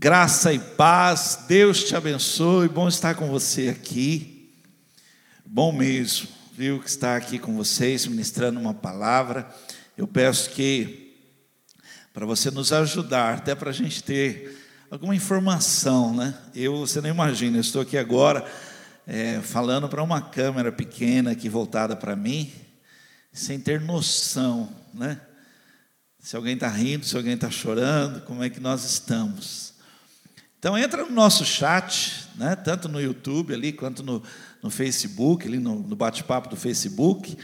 Graça e paz, Deus te abençoe, bom estar com você aqui. Bom mesmo, viu, que estar aqui com vocês, ministrando uma palavra. Eu peço que, para você nos ajudar, até para a gente ter alguma informação, né? Eu, você não imagina, eu estou aqui agora é, falando para uma câmera pequena aqui voltada para mim, sem ter noção, né? Se alguém está rindo, se alguém está chorando, como é que nós estamos. Então entra no nosso chat, né, tanto no YouTube ali quanto no, no Facebook, ali no, no bate-papo do Facebook.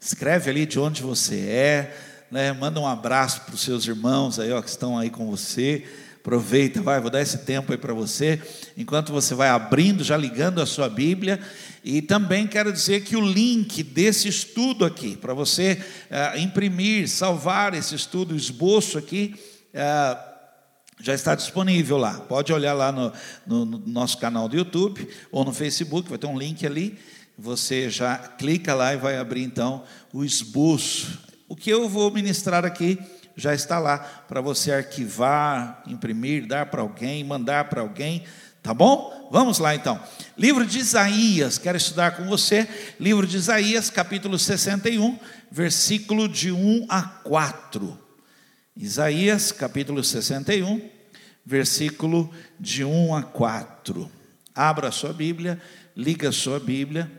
Escreve ali de onde você é, né, manda um abraço para os seus irmãos aí, ó, que estão aí com você. Aproveita, vai, vou dar esse tempo aí para você, enquanto você vai abrindo, já ligando a sua Bíblia. E também quero dizer que o link desse estudo aqui, para você uh, imprimir, salvar esse estudo, esboço aqui, uh, já está disponível lá. Pode olhar lá no, no, no, nosso canal do YouTube ou no Facebook, vai ter um link ali. Você já clica lá e vai abrir então o esboço. O que eu vou ministrar aqui já está lá para você arquivar, imprimir, dar para alguém, mandar para alguém. Tá bom? Vamos lá então. Livro de Isaías, quero estudar com você. Livro de Isaías, capítulo 61, versículo de 1 a 4. Isaías, capítulo 61, versículo de 1 a 4. Abra a sua Bíblia, liga a sua Bíblia.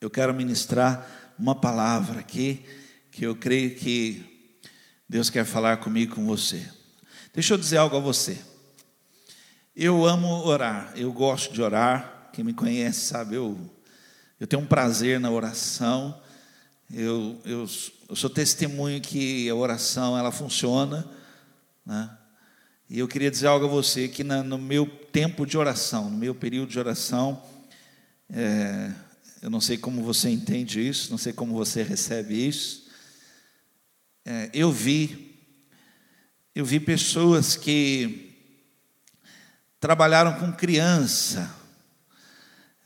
Eu quero ministrar uma palavra aqui que eu creio que Deus quer falar comigo com você. Deixa eu dizer algo a você. Eu amo orar, eu gosto de orar. Quem me conhece sabe, eu, eu tenho um prazer na oração. Eu, eu, eu sou testemunho que a oração ela funciona, né? E eu queria dizer algo a você que na, no meu tempo de oração, no meu período de oração, é, eu não sei como você entende isso, não sei como você recebe isso. É, eu vi, eu vi pessoas que trabalharam com criança,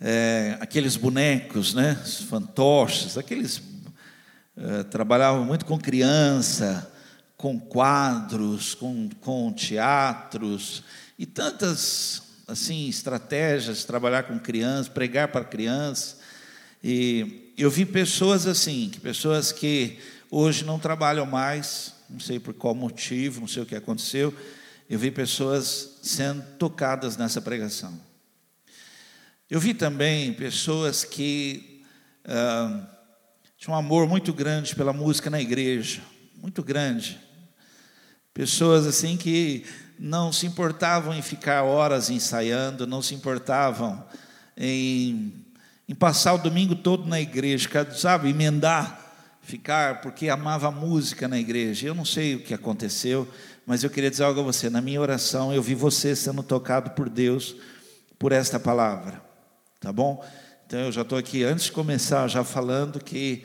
é, aqueles bonecos, né, fantoches, aqueles é, trabalhavam muito com criança com quadros, com, com teatros e tantas assim estratégias, trabalhar com crianças, pregar para crianças. E eu vi pessoas assim, pessoas que hoje não trabalham mais, não sei por qual motivo, não sei o que aconteceu. Eu vi pessoas sendo tocadas nessa pregação. Eu vi também pessoas que ah, tinham um amor muito grande pela música na igreja, muito grande. Pessoas assim que não se importavam em ficar horas ensaiando, não se importavam em, em passar o domingo todo na igreja, sabe, emendar, ficar, porque amava música na igreja. Eu não sei o que aconteceu, mas eu queria dizer algo a você. Na minha oração, eu vi você sendo tocado por Deus por esta palavra, tá bom? Então eu já estou aqui, antes de começar, já falando que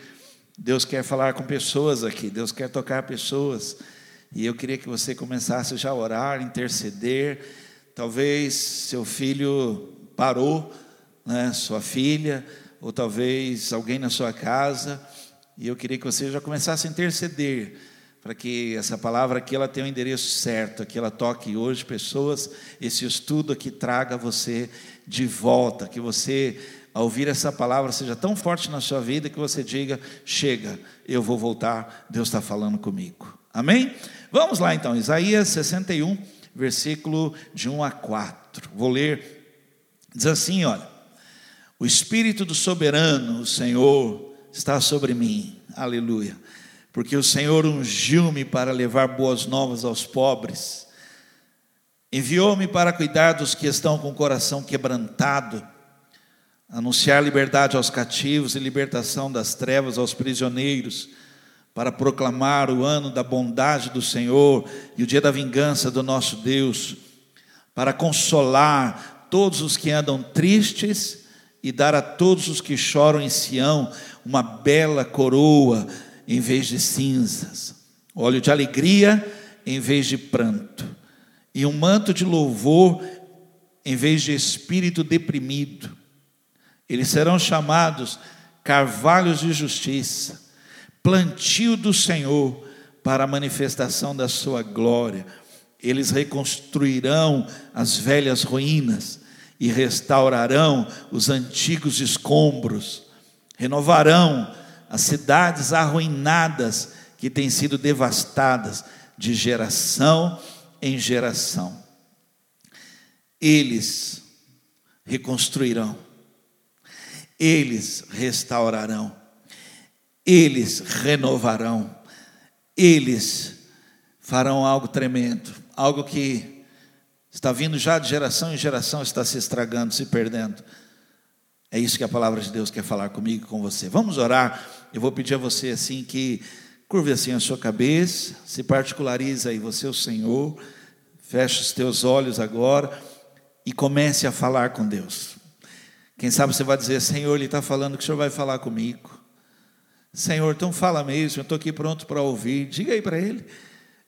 Deus quer falar com pessoas aqui, Deus quer tocar pessoas. E eu queria que você começasse já a orar, interceder. Talvez seu filho parou, né, sua filha, ou talvez alguém na sua casa. E eu queria que você já começasse a interceder para que essa palavra aqui ela tenha o um endereço certo, que ela toque hoje pessoas, esse estudo aqui traga você de volta, que você ao ouvir essa palavra seja tão forte na sua vida que você diga: chega, eu vou voltar, Deus está falando comigo. Amém? Vamos lá então, Isaías 61, versículo de 1 a 4. Vou ler. Diz assim: olha, o Espírito do soberano, o Senhor, está sobre mim. Aleluia. Porque o Senhor ungiu-me para levar boas novas aos pobres. Enviou-me para cuidar dos que estão com o coração quebrantado, anunciar liberdade aos cativos e libertação das trevas aos prisioneiros para proclamar o ano da bondade do Senhor e o dia da vingança do nosso Deus, para consolar todos os que andam tristes e dar a todos os que choram em Sião uma bela coroa em vez de cinzas, óleo de alegria em vez de pranto, e um manto de louvor em vez de espírito deprimido. Eles serão chamados carvalhos de justiça plantio do Senhor para a manifestação da sua glória. Eles reconstruirão as velhas ruínas e restaurarão os antigos escombros, renovarão as cidades arruinadas que têm sido devastadas de geração em geração. Eles reconstruirão, eles restaurarão, eles renovarão, eles farão algo tremendo, algo que está vindo já de geração em geração, está se estragando, se perdendo. É isso que a palavra de Deus quer falar comigo e com você. Vamos orar. Eu vou pedir a você assim que curve assim a sua cabeça, se particularize aí você o Senhor, feche os teus olhos agora e comece a falar com Deus. Quem sabe você vai dizer, Senhor, Ele está falando que o Senhor vai falar comigo. Senhor, então fala mesmo, eu estou aqui pronto para ouvir. Diga aí para Ele.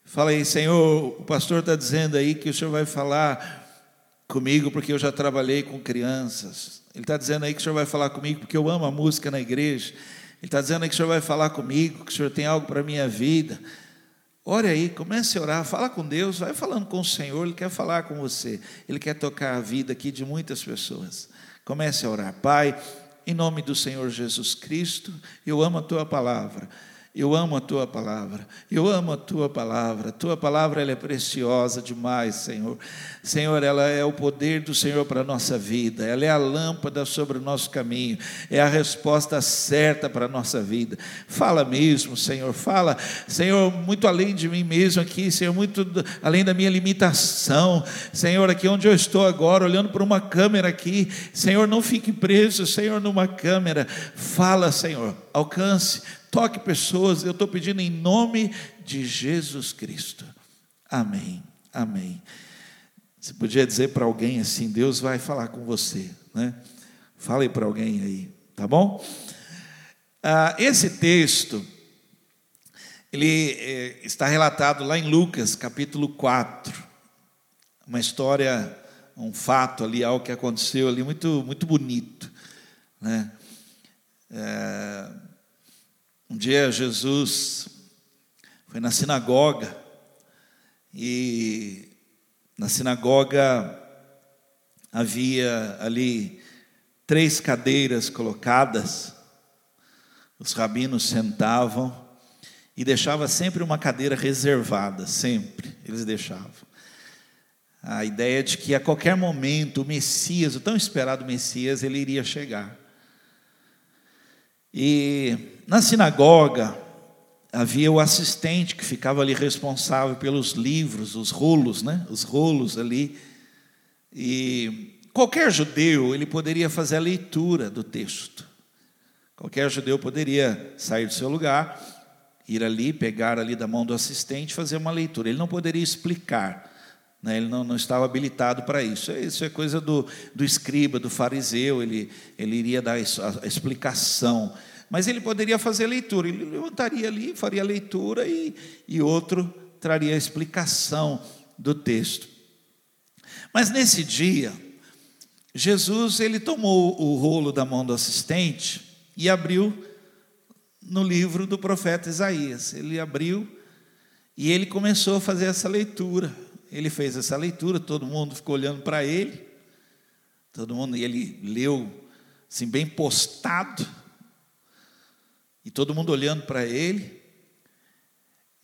Fala aí, Senhor, o pastor está dizendo aí que o Senhor vai falar comigo porque eu já trabalhei com crianças. Ele está dizendo aí que o Senhor vai falar comigo porque eu amo a música na igreja. Ele está dizendo aí que o Senhor vai falar comigo, que o Senhor tem algo para a minha vida. Ore aí, comece a orar, fala com Deus, vai falando com o Senhor, Ele quer falar com você, Ele quer tocar a vida aqui de muitas pessoas. Comece a orar, Pai, em nome do Senhor Jesus Cristo, eu amo a Tua palavra. Eu amo a tua palavra, eu amo a tua palavra, a tua palavra ela é preciosa demais, Senhor. Senhor, ela é o poder do Senhor para a nossa vida, ela é a lâmpada sobre o nosso caminho, é a resposta certa para a nossa vida. Fala mesmo, Senhor, fala, Senhor, muito além de mim mesmo aqui, Senhor, muito além da minha limitação, Senhor, aqui onde eu estou agora, olhando para uma câmera aqui, Senhor, não fique preso, Senhor, numa câmera, fala, Senhor, alcance toque pessoas, eu estou pedindo em nome de Jesus Cristo. Amém, amém. Você podia dizer para alguém assim: Deus vai falar com você, né? Fale para alguém aí, tá bom? Ah, esse texto, ele eh, está relatado lá em Lucas, capítulo 4. Uma história, um fato ali, algo que aconteceu ali, muito, muito bonito, né? É, um dia Jesus foi na sinagoga e na sinagoga havia ali três cadeiras colocadas, os rabinos sentavam e deixava sempre uma cadeira reservada, sempre, eles deixavam. A ideia de que a qualquer momento o Messias, o tão esperado Messias, ele iria chegar. E na sinagoga havia o assistente que ficava ali responsável pelos livros, os rolos, né? Os rolos ali. E qualquer judeu, ele poderia fazer a leitura do texto. Qualquer judeu poderia sair do seu lugar, ir ali, pegar ali da mão do assistente, fazer uma leitura. Ele não poderia explicar, né? ele não, não estava habilitado para isso. Isso é coisa do, do escriba, do fariseu, ele, ele iria dar a explicação mas ele poderia fazer leitura, ele levantaria ali, faria a leitura e, e outro traria a explicação do texto. Mas nesse dia, Jesus ele tomou o rolo da mão do assistente e abriu no livro do profeta Isaías. Ele abriu e ele começou a fazer essa leitura. Ele fez essa leitura, todo mundo ficou olhando para ele. Todo mundo, e ele leu assim bem postado e todo mundo olhando para ele.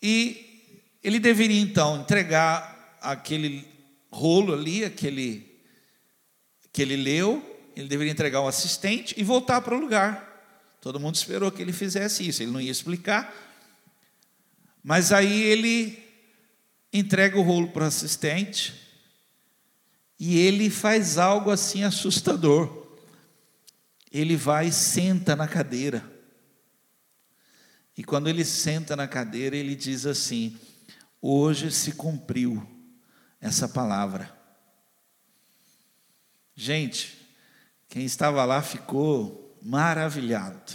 E ele deveria então entregar aquele rolo ali, aquele que ele leu, ele deveria entregar ao assistente e voltar para o lugar. Todo mundo esperou que ele fizesse isso, ele não ia explicar. Mas aí ele entrega o rolo para o assistente e ele faz algo assim assustador. Ele vai e senta na cadeira. E quando ele senta na cadeira, ele diz assim: Hoje se cumpriu essa palavra. Gente, quem estava lá ficou maravilhado.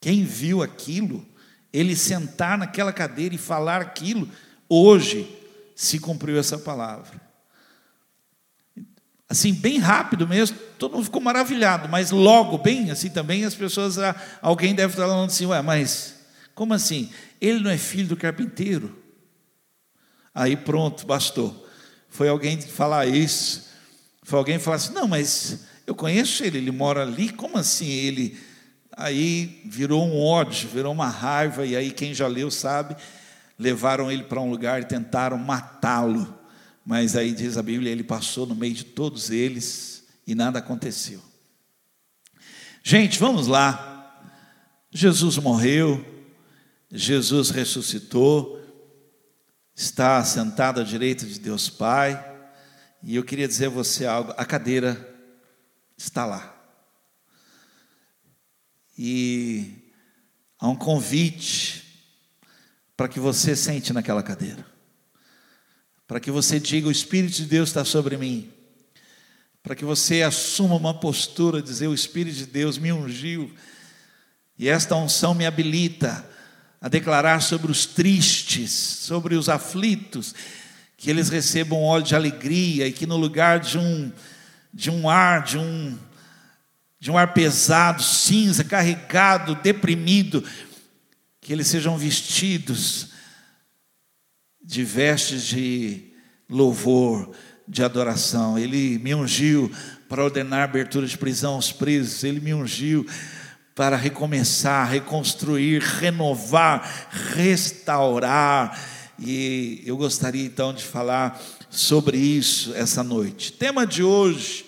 Quem viu aquilo, ele sentar naquela cadeira e falar aquilo, hoje se cumpriu essa palavra assim, bem rápido mesmo, todo mundo ficou maravilhado, mas logo, bem assim também, as pessoas, ah, alguém deve estar falando assim, ué, mas como assim? Ele não é filho do carpinteiro? Aí pronto, bastou. Foi alguém falar isso. Foi alguém falar assim: não, mas eu conheço ele, ele mora ali, como assim ele? Aí virou um ódio, virou uma raiva, e aí quem já leu sabe, levaram ele para um lugar e tentaram matá-lo. Mas aí diz a Bíblia, ele passou no meio de todos eles e nada aconteceu. Gente, vamos lá. Jesus morreu, Jesus ressuscitou, está sentado à direita de Deus Pai, e eu queria dizer a você algo: a cadeira está lá. E há um convite para que você sente naquela cadeira, para que você diga: O Espírito de Deus está sobre mim, para que você assuma uma postura, dizer: O Espírito de Deus me ungiu, e esta unção me habilita a declarar sobre os tristes, sobre os aflitos, que eles recebam óleo de alegria e que no lugar de um de um ar, de um de um ar pesado, cinza, carregado, deprimido, que eles sejam vestidos de vestes de louvor, de adoração. Ele me ungiu para ordenar abertura de prisão aos presos, ele me ungiu para recomeçar, reconstruir, renovar, restaurar. E eu gostaria então de falar sobre isso essa noite. Tema de hoje: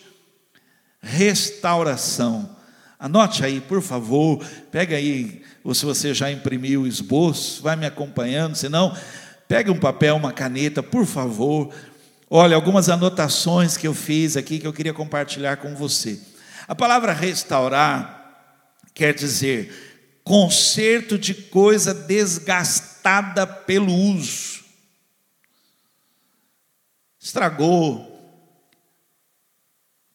restauração. Anote aí, por favor, pega aí, ou se você já imprimiu o esboço, vai me acompanhando, senão, pega um papel, uma caneta, por favor. Olha, algumas anotações que eu fiz aqui que eu queria compartilhar com você. A palavra restaurar quer dizer conserto de coisa desgastada pelo uso. Estragou,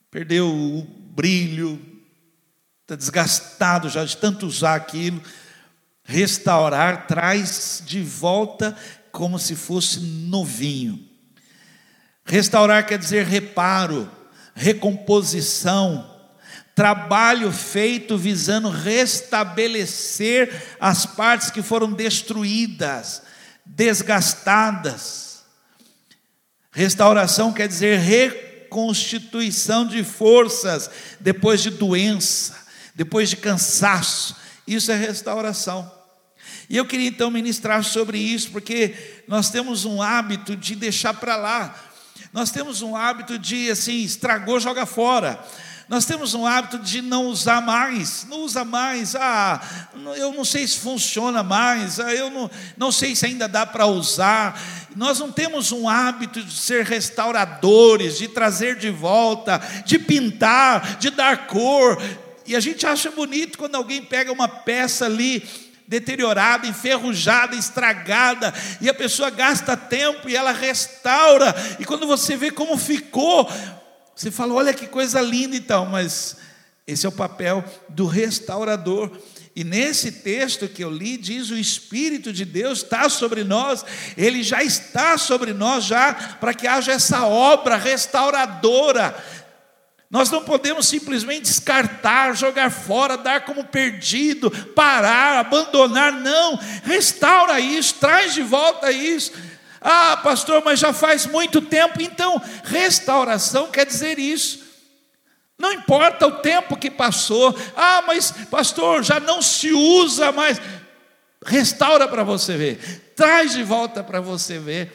perdeu o brilho, está desgastado já de tanto usar aquilo. Restaurar traz de volta como se fosse novinho. Restaurar quer dizer reparo, recomposição, trabalho feito visando restabelecer as partes que foram destruídas, desgastadas. Restauração quer dizer reconstituição de forças depois de doença, depois de cansaço. Isso é restauração. E eu queria então ministrar sobre isso, porque nós temos um hábito de deixar para lá. Nós temos um hábito de assim, estragou, joga fora. Nós temos um hábito de não usar mais, não usa mais, ah, eu não sei se funciona mais, ah, eu não, não sei se ainda dá para usar. Nós não temos um hábito de ser restauradores, de trazer de volta, de pintar, de dar cor. E a gente acha bonito quando alguém pega uma peça ali deteriorada, enferrujada, estragada, e a pessoa gasta tempo e ela restaura, e quando você vê como ficou, você fala, olha que coisa linda então, mas esse é o papel do restaurador. E nesse texto que eu li, diz: o Espírito de Deus está sobre nós, ele já está sobre nós, já, para que haja essa obra restauradora. Nós não podemos simplesmente descartar, jogar fora, dar como perdido, parar, abandonar, não, restaura isso, traz de volta isso. Ah, pastor, mas já faz muito tempo. Então, restauração quer dizer isso. Não importa o tempo que passou. Ah, mas pastor, já não se usa mais. Restaura para você ver. Traz de volta para você ver.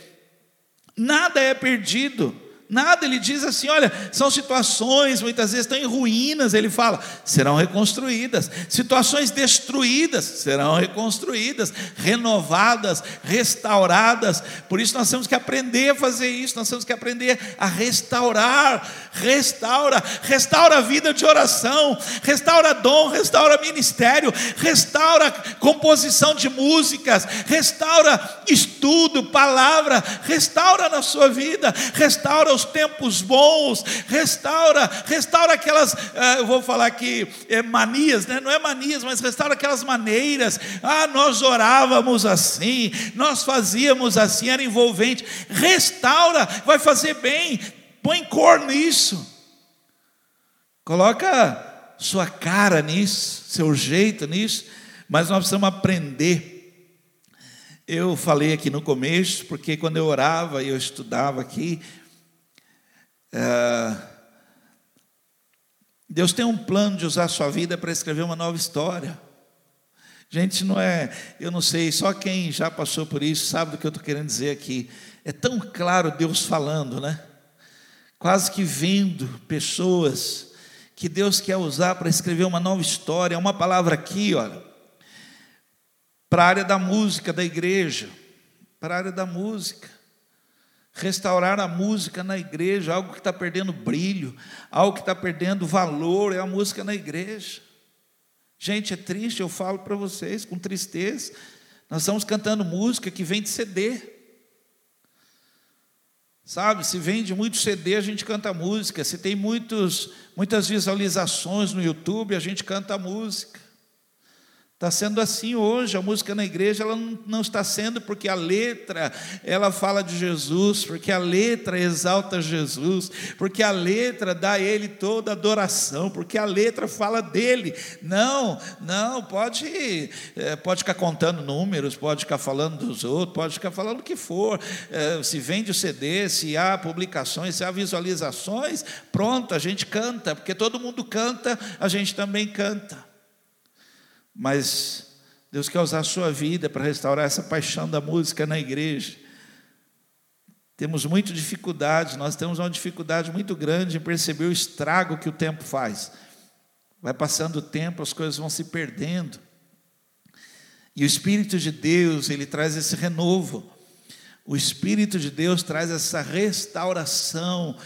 Nada é perdido. Nada, ele diz assim: olha, são situações, muitas vezes estão em ruínas, ele fala, serão reconstruídas. Situações destruídas serão reconstruídas, renovadas, restauradas. Por isso nós temos que aprender a fazer isso, nós temos que aprender a restaurar. Restaura, restaura a vida de oração, restaura dom, restaura ministério, restaura composição de músicas, restaura estudo, palavra, restaura na sua vida, restaura os tempos bons, restaura, restaura aquelas, eh, eu vou falar aqui, é, manias, né? não é manias, mas restaura aquelas maneiras. Ah, nós orávamos assim, nós fazíamos assim, era envolvente. Restaura, vai fazer bem, põe cor nisso, coloca sua cara nisso, seu jeito nisso, mas nós precisamos aprender. Eu falei aqui no começo, porque quando eu orava e eu estudava aqui, é, Deus tem um plano de usar a sua vida para escrever uma nova história. Gente, não é, eu não sei, só quem já passou por isso sabe do que eu estou querendo dizer aqui. É tão claro Deus falando, né? Quase que vendo pessoas que Deus quer usar para escrever uma nova história. Uma palavra aqui, olha, para a área da música da igreja, para a área da música. Restaurar a música na igreja, algo que está perdendo brilho, algo que está perdendo valor, é a música na igreja. Gente, é triste, eu falo para vocês com tristeza. Nós estamos cantando música que vem de CD. Sabe, se vende muito CD, a gente canta música. Se tem muitos, muitas visualizações no YouTube, a gente canta música. Está sendo assim hoje, a música na igreja ela não está sendo porque a letra ela fala de Jesus, porque a letra exalta Jesus, porque a letra dá a ele toda adoração, porque a letra fala dele. Não, não, pode, é, pode ficar contando números, pode ficar falando dos outros, pode ficar falando o que for. É, se vende o CD, se há publicações, se há visualizações, pronto, a gente canta, porque todo mundo canta, a gente também canta. Mas Deus quer usar a sua vida para restaurar essa paixão da música na igreja. Temos muita dificuldade, nós temos uma dificuldade muito grande em perceber o estrago que o tempo faz. Vai passando o tempo, as coisas vão se perdendo. E o Espírito de Deus, ele traz esse renovo. O Espírito de Deus traz essa restauração,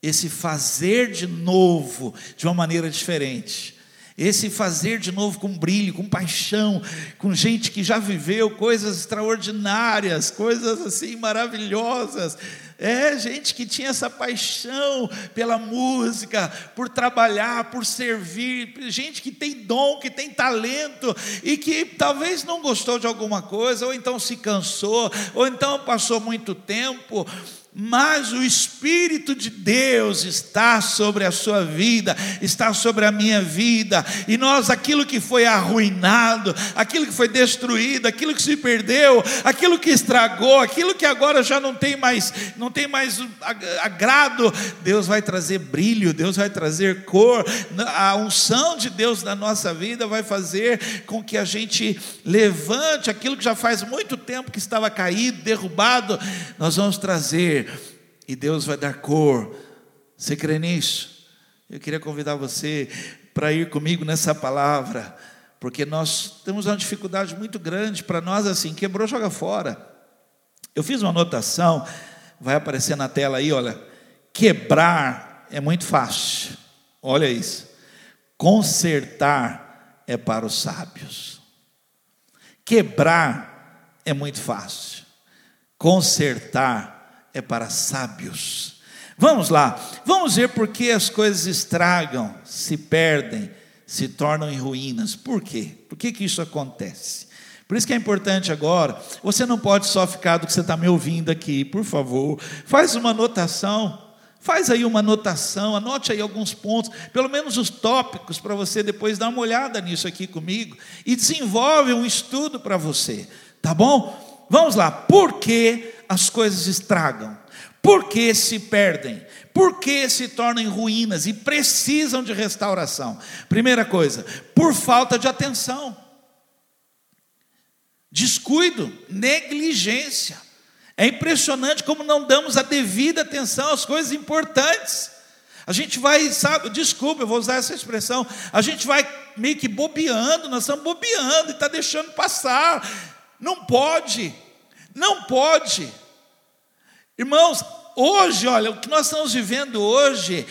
esse fazer de novo de uma maneira diferente. Esse fazer de novo com brilho, com paixão, com gente que já viveu coisas extraordinárias, coisas assim maravilhosas. É, gente que tinha essa paixão pela música, por trabalhar, por servir, gente que tem dom, que tem talento e que talvez não gostou de alguma coisa, ou então se cansou, ou então passou muito tempo mas o Espírito de Deus está sobre a sua vida, está sobre a minha vida, e nós, aquilo que foi arruinado, aquilo que foi destruído, aquilo que se perdeu, aquilo que estragou, aquilo que agora já não tem mais, não tem mais agrado, Deus vai trazer brilho, Deus vai trazer cor, a unção de Deus na nossa vida vai fazer com que a gente levante aquilo que já faz muito tempo que estava caído, derrubado, nós vamos trazer e Deus vai dar cor. Você crê nisso? Eu queria convidar você para ir comigo nessa palavra, porque nós temos uma dificuldade muito grande para nós assim, quebrou, joga fora. Eu fiz uma anotação, vai aparecer na tela aí, olha, quebrar é muito fácil. Olha isso. Consertar é para os sábios. Quebrar é muito fácil. Consertar é para sábios. Vamos lá, vamos ver por que as coisas estragam, se perdem, se tornam em ruínas. Por quê? Por que, que isso acontece? Por isso que é importante agora, você não pode só ficar do que você está me ouvindo aqui, por favor, faz uma anotação, faz aí uma anotação, anote aí alguns pontos, pelo menos os tópicos, para você depois dar uma olhada nisso aqui comigo, e desenvolve um estudo para você, tá bom? Vamos lá, por que as coisas estragam? Por que se perdem? Por que se tornam ruínas e precisam de restauração? Primeira coisa, por falta de atenção, descuido, negligência. É impressionante como não damos a devida atenção às coisas importantes. A gente vai, sabe, desculpa, eu vou usar essa expressão, a gente vai meio que bobeando, nós estamos bobeando e está deixando passar. Não pode, não pode. Irmãos, hoje, olha, o que nós estamos vivendo hoje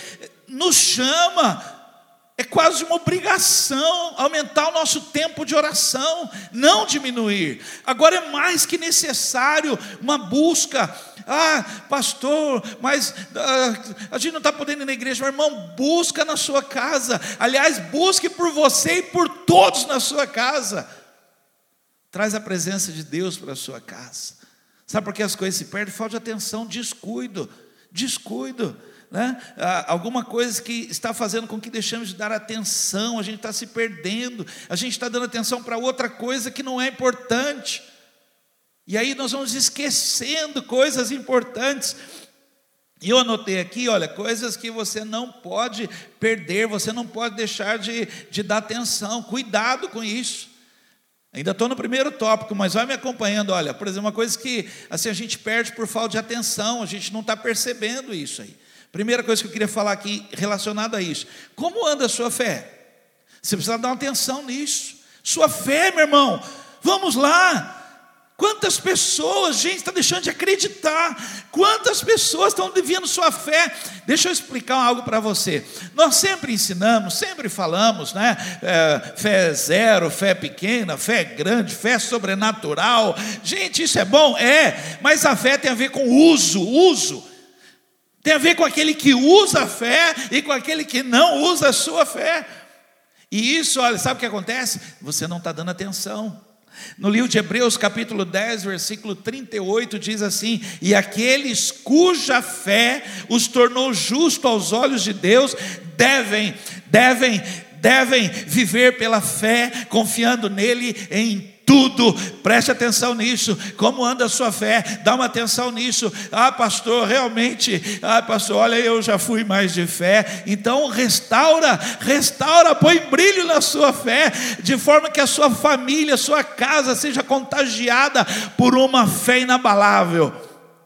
nos chama, é quase uma obrigação aumentar o nosso tempo de oração, não diminuir. Agora é mais que necessário uma busca. Ah, pastor, mas ah, a gente não está podendo ir na igreja, meu irmão, busca na sua casa. Aliás, busque por você e por todos na sua casa. Traz a presença de Deus para a sua casa. Sabe por que as coisas se perdem? Falta de atenção, descuido, descuido. Né? Alguma coisa que está fazendo com que deixamos de dar atenção, a gente está se perdendo, a gente está dando atenção para outra coisa que não é importante. E aí nós vamos esquecendo coisas importantes. E eu anotei aqui, olha, coisas que você não pode perder, você não pode deixar de, de dar atenção, cuidado com isso. Ainda estou no primeiro tópico, mas vai me acompanhando. Olha, por exemplo, uma coisa que assim a gente perde por falta de atenção, a gente não está percebendo isso aí. Primeira coisa que eu queria falar aqui relacionada a isso: como anda a sua fé? Você precisa dar atenção nisso. Sua fé, meu irmão, vamos lá. Quantas pessoas, gente, está deixando de acreditar? Quantas pessoas estão devendo sua fé? Deixa eu explicar algo para você. Nós sempre ensinamos, sempre falamos, né? É, fé zero, fé pequena, fé grande, fé sobrenatural. Gente, isso é bom? É, mas a fé tem a ver com uso, uso. Tem a ver com aquele que usa a fé e com aquele que não usa a sua fé. E isso, olha, sabe o que acontece? Você não está dando atenção. No livro de Hebreus, capítulo 10, versículo 38, diz assim: E aqueles cuja fé os tornou justo aos olhos de Deus, devem, devem, devem viver pela fé, confiando nele em tudo, preste atenção nisso. Como anda a sua fé? Dá uma atenção nisso. Ah, pastor, realmente, ah, pastor, olha, eu já fui mais de fé. Então, restaura, restaura, põe brilho na sua fé, de forma que a sua família, a sua casa seja contagiada por uma fé inabalável.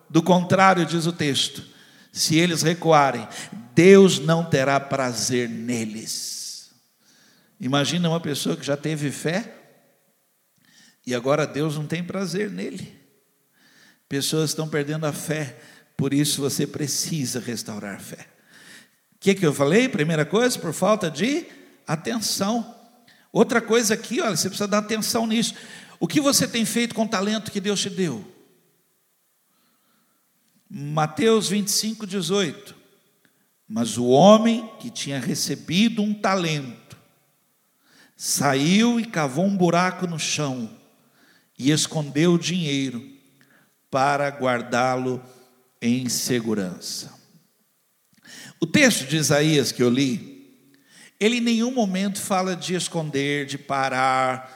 Do contrário, diz o texto, se eles recuarem, Deus não terá prazer neles. Imagina uma pessoa que já teve fé e agora Deus não tem prazer nele. Pessoas estão perdendo a fé, por isso você precisa restaurar a fé. O que, que eu falei? Primeira coisa, por falta de atenção. Outra coisa aqui, olha, você precisa dar atenção nisso. O que você tem feito com o talento que Deus te deu? Mateus 25, 18. Mas o homem que tinha recebido um talento saiu e cavou um buraco no chão e escondeu o dinheiro para guardá-lo em segurança. O texto de Isaías que eu li, ele em nenhum momento fala de esconder, de parar,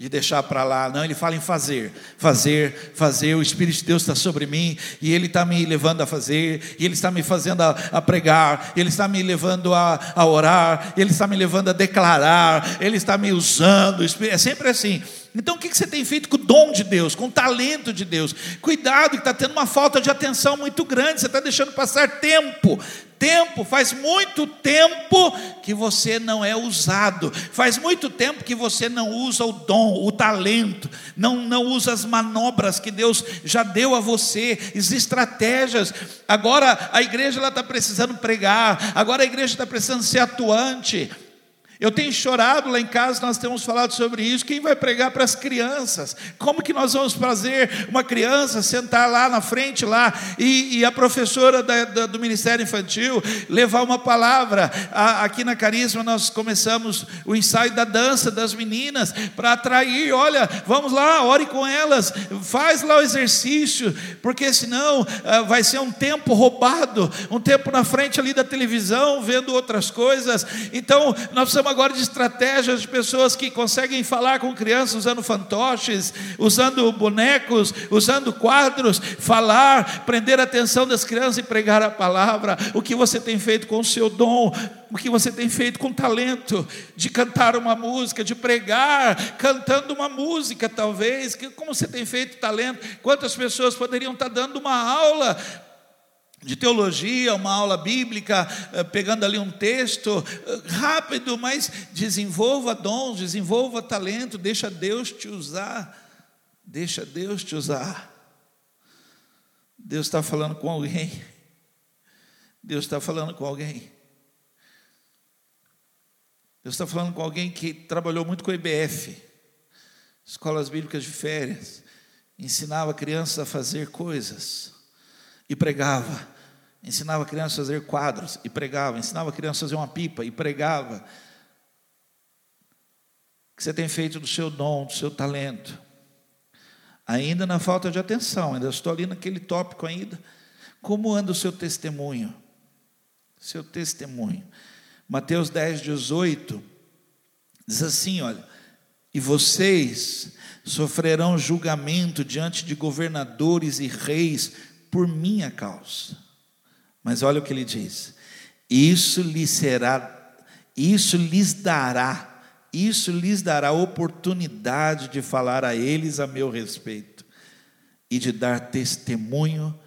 de deixar para lá, não, ele fala em fazer, fazer, fazer. O Espírito de Deus está sobre mim e ele está me levando a fazer, e ele está me fazendo a, a pregar, ele está me levando a, a orar, ele está me levando a declarar, ele está me usando. É sempre assim. Então, o que você tem feito com o dom de Deus, com o talento de Deus? Cuidado, que está tendo uma falta de atenção muito grande, você está deixando passar tempo. Tempo, faz muito tempo que você não é usado, faz muito tempo que você não usa o dom, o talento, não, não usa as manobras que Deus já deu a você, as estratégias. Agora a igreja está precisando pregar, agora a igreja está precisando ser atuante. Eu tenho chorado lá em casa, nós temos falado sobre isso. Quem vai pregar para as crianças? Como que nós vamos fazer uma criança sentar lá na frente lá e, e a professora da, da, do Ministério Infantil levar uma palavra? A, aqui na Carisma nós começamos o ensaio da dança das meninas para atrair. Olha, vamos lá, ore com elas, faz lá o exercício, porque senão ah, vai ser um tempo roubado, um tempo na frente ali da televisão vendo outras coisas. Então nós precisamos agora de estratégias de pessoas que conseguem falar com crianças usando fantoches, usando bonecos, usando quadros, falar, prender a atenção das crianças e pregar a palavra. O que você tem feito com o seu dom? O que você tem feito com o talento de cantar uma música, de pregar, cantando uma música, talvez? Como você tem feito talento? Quantas pessoas poderiam estar dando uma aula de teologia, uma aula bíblica, eh, pegando ali um texto eh, rápido, mas desenvolva dons, desenvolva talento, deixa Deus te usar, deixa Deus te usar. Deus está falando com alguém. Deus está falando com alguém. Deus está falando com alguém que trabalhou muito com a IBF, escolas bíblicas de férias, ensinava crianças a fazer coisas e pregava. Ensinava crianças a fazer quadros e pregava. Ensinava crianças a fazer uma pipa e pregava. O que você tem feito do seu dom, do seu talento? Ainda na falta de atenção, ainda estou ali naquele tópico ainda. Como anda o seu testemunho? Seu testemunho. Mateus 10, 18 diz assim: olha, e vocês sofrerão julgamento diante de governadores e reis por minha causa. Mas olha o que ele diz: isso lhes será, isso lhes dará, isso lhes dará oportunidade de falar a eles a meu respeito e de dar testemunho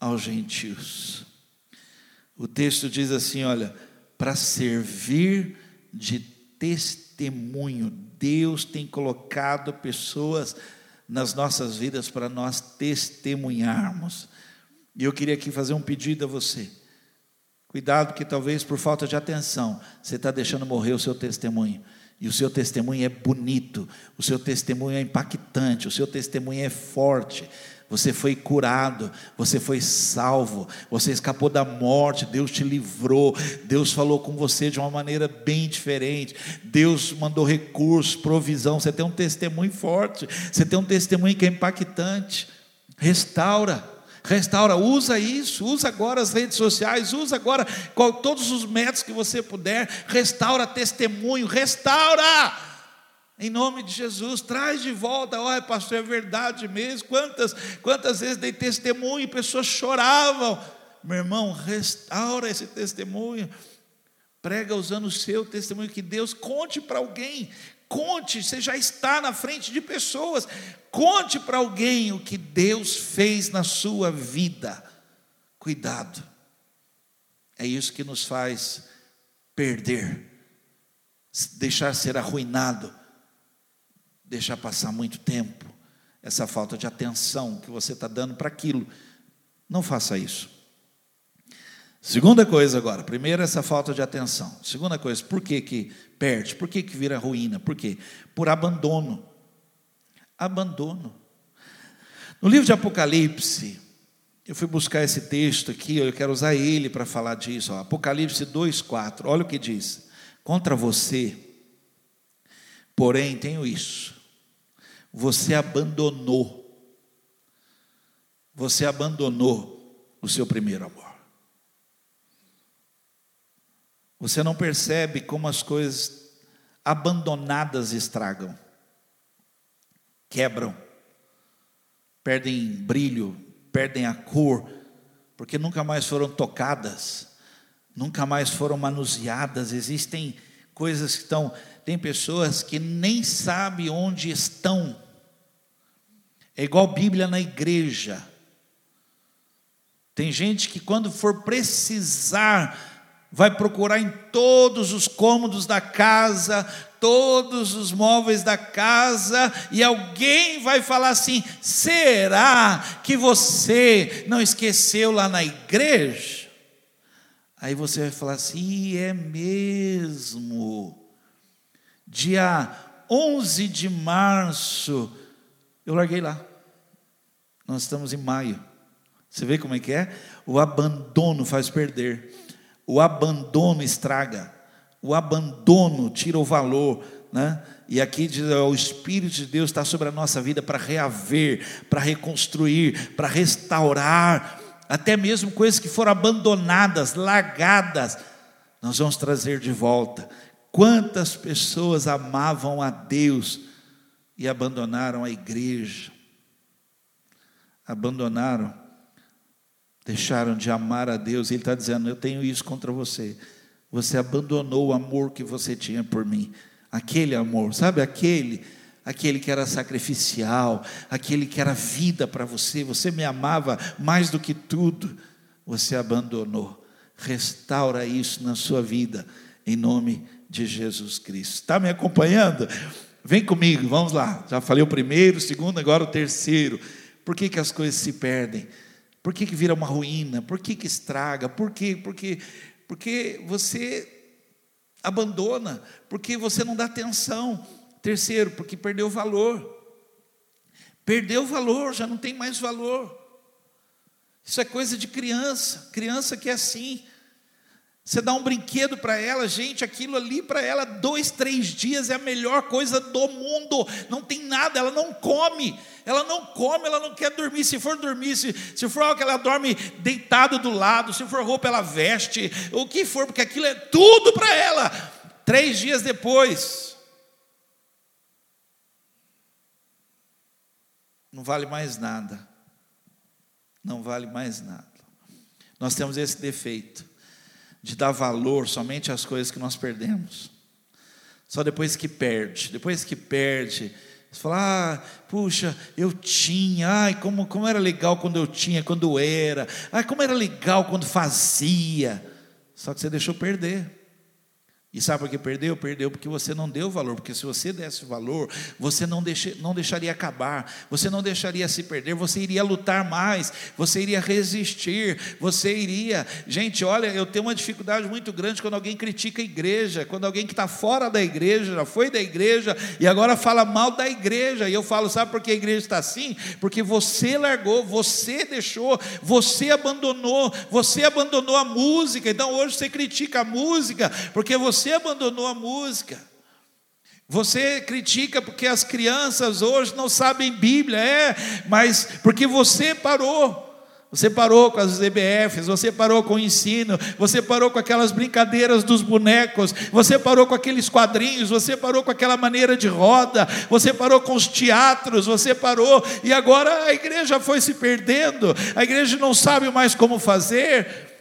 aos gentios. O texto diz assim: olha, para servir de testemunho, Deus tem colocado pessoas nas nossas vidas para nós testemunharmos. E eu queria aqui fazer um pedido a você. Cuidado, que talvez por falta de atenção você está deixando morrer o seu testemunho. E o seu testemunho é bonito, o seu testemunho é impactante, o seu testemunho é forte. Você foi curado, você foi salvo, você escapou da morte, Deus te livrou, Deus falou com você de uma maneira bem diferente, Deus mandou recursos, provisão. Você tem um testemunho forte, você tem um testemunho que é impactante. Restaura, restaura, usa isso, usa agora as redes sociais, usa agora todos os métodos que você puder, restaura testemunho, restaura. Em nome de Jesus, traz de volta. Olha, pastor, é verdade mesmo. Quantas, quantas vezes dei testemunho e pessoas choravam. Meu irmão, restaura esse testemunho. Prega usando o seu testemunho. Que Deus conte para alguém. Conte, você já está na frente de pessoas. Conte para alguém o que Deus fez na sua vida. Cuidado. É isso que nos faz perder, deixar ser arruinado deixar passar muito tempo, essa falta de atenção que você está dando para aquilo. Não faça isso. Segunda coisa agora, primeiro essa falta de atenção. Segunda coisa, por que que perde? Por que que vira ruína? Por quê? Por abandono. Abandono. No livro de Apocalipse, eu fui buscar esse texto aqui, eu quero usar ele para falar disso. Ó. Apocalipse 2,4, olha o que diz: Contra você, porém, tenho isso, você abandonou. Você abandonou o seu primeiro amor. Você não percebe como as coisas abandonadas estragam, quebram, perdem brilho, perdem a cor, porque nunca mais foram tocadas, nunca mais foram manuseadas. Existem coisas que estão. Tem pessoas que nem sabem onde estão é igual Bíblia na igreja. Tem gente que, quando for precisar, vai procurar em todos os cômodos da casa, todos os móveis da casa, e alguém vai falar assim: será que você não esqueceu lá na igreja? Aí você vai falar assim: é mesmo. Dia 11 de março eu larguei lá. Nós estamos em maio. Você vê como é que é? O abandono faz perder. O abandono estraga. O abandono tira o valor, né? E aqui diz, o Espírito de Deus está sobre a nossa vida para reaver, para reconstruir, para restaurar, até mesmo coisas que foram abandonadas, largadas, nós vamos trazer de volta. Quantas pessoas amavam a Deus, e abandonaram a igreja, abandonaram, deixaram de amar a Deus. Ele está dizendo: Eu tenho isso contra você. Você abandonou o amor que você tinha por mim, aquele amor, sabe aquele aquele que era sacrificial, aquele que era vida para você, você me amava mais do que tudo, você abandonou. Restaura isso na sua vida, em nome de Jesus Cristo. Está me acompanhando? Vem comigo, vamos lá. Já falei o primeiro, o segundo, agora o terceiro. Por que, que as coisas se perdem? Por que, que vira uma ruína? Por que, que estraga? Por quê? Porque, porque você abandona, porque você não dá atenção. Terceiro, porque perdeu valor. Perdeu valor, já não tem mais valor. Isso é coisa de criança, criança que é assim. Você dá um brinquedo para ela, gente, aquilo ali para ela, dois, três dias é a melhor coisa do mundo. Não tem nada, ela não come, ela não come, ela não quer dormir. Se for dormir, se, se for algo que ela dorme deitado do lado, se for roupa, ela veste, o que for, porque aquilo é tudo para ela. Três dias depois, não vale mais nada. Não vale mais nada. Nós temos esse defeito de dar valor somente às coisas que nós perdemos. Só depois que perde. Depois que perde, você fala, ah, puxa, eu tinha, ai, como, como era legal quando eu tinha, quando era, ai, como era legal quando fazia. Só que você deixou perder. E sabe por que perdeu? Perdeu porque você não deu valor. Porque se você desse valor, você não, deixe, não deixaria acabar, você não deixaria se perder, você iria lutar mais, você iria resistir, você iria. Gente, olha, eu tenho uma dificuldade muito grande quando alguém critica a igreja, quando alguém que está fora da igreja, já foi da igreja e agora fala mal da igreja. E eu falo, sabe por que a igreja está assim? Porque você largou, você deixou, você abandonou, você abandonou a música. Então hoje você critica a música, porque você você abandonou a música. Você critica porque as crianças hoje não sabem Bíblia, é, mas porque você parou. Você parou com as EBFs, você parou com o ensino, você parou com aquelas brincadeiras dos bonecos, você parou com aqueles quadrinhos, você parou com aquela maneira de roda, você parou com os teatros, você parou, e agora a igreja foi se perdendo, a igreja não sabe mais como fazer,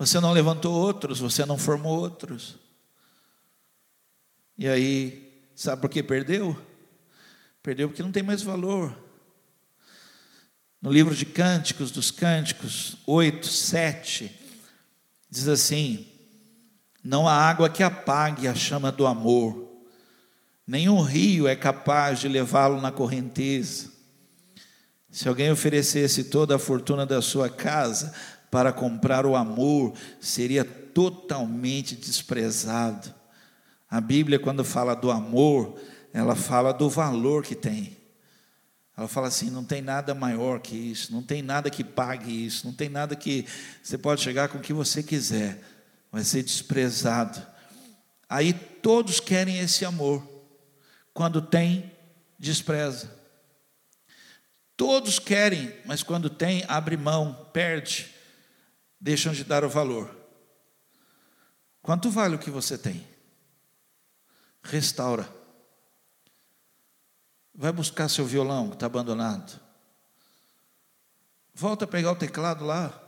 você não levantou outros, você não formou outros. E aí, sabe por que perdeu? Perdeu porque não tem mais valor. No livro de Cânticos dos Cânticos, 8, 7, diz assim: Não há água que apague a chama do amor, nenhum rio é capaz de levá-lo na correnteza. Se alguém oferecesse toda a fortuna da sua casa para comprar o amor seria totalmente desprezado. A Bíblia, quando fala do amor, ela fala do valor que tem. Ela fala assim: não tem nada maior que isso, não tem nada que pague isso, não tem nada que você pode chegar com o que você quiser, vai ser desprezado. Aí todos querem esse amor, quando tem, despreza. Todos querem, mas quando tem, abre mão, perde deixam de dar o valor. Quanto vale o que você tem? Restaura. Vai buscar seu violão que está abandonado. Volta a pegar o teclado lá.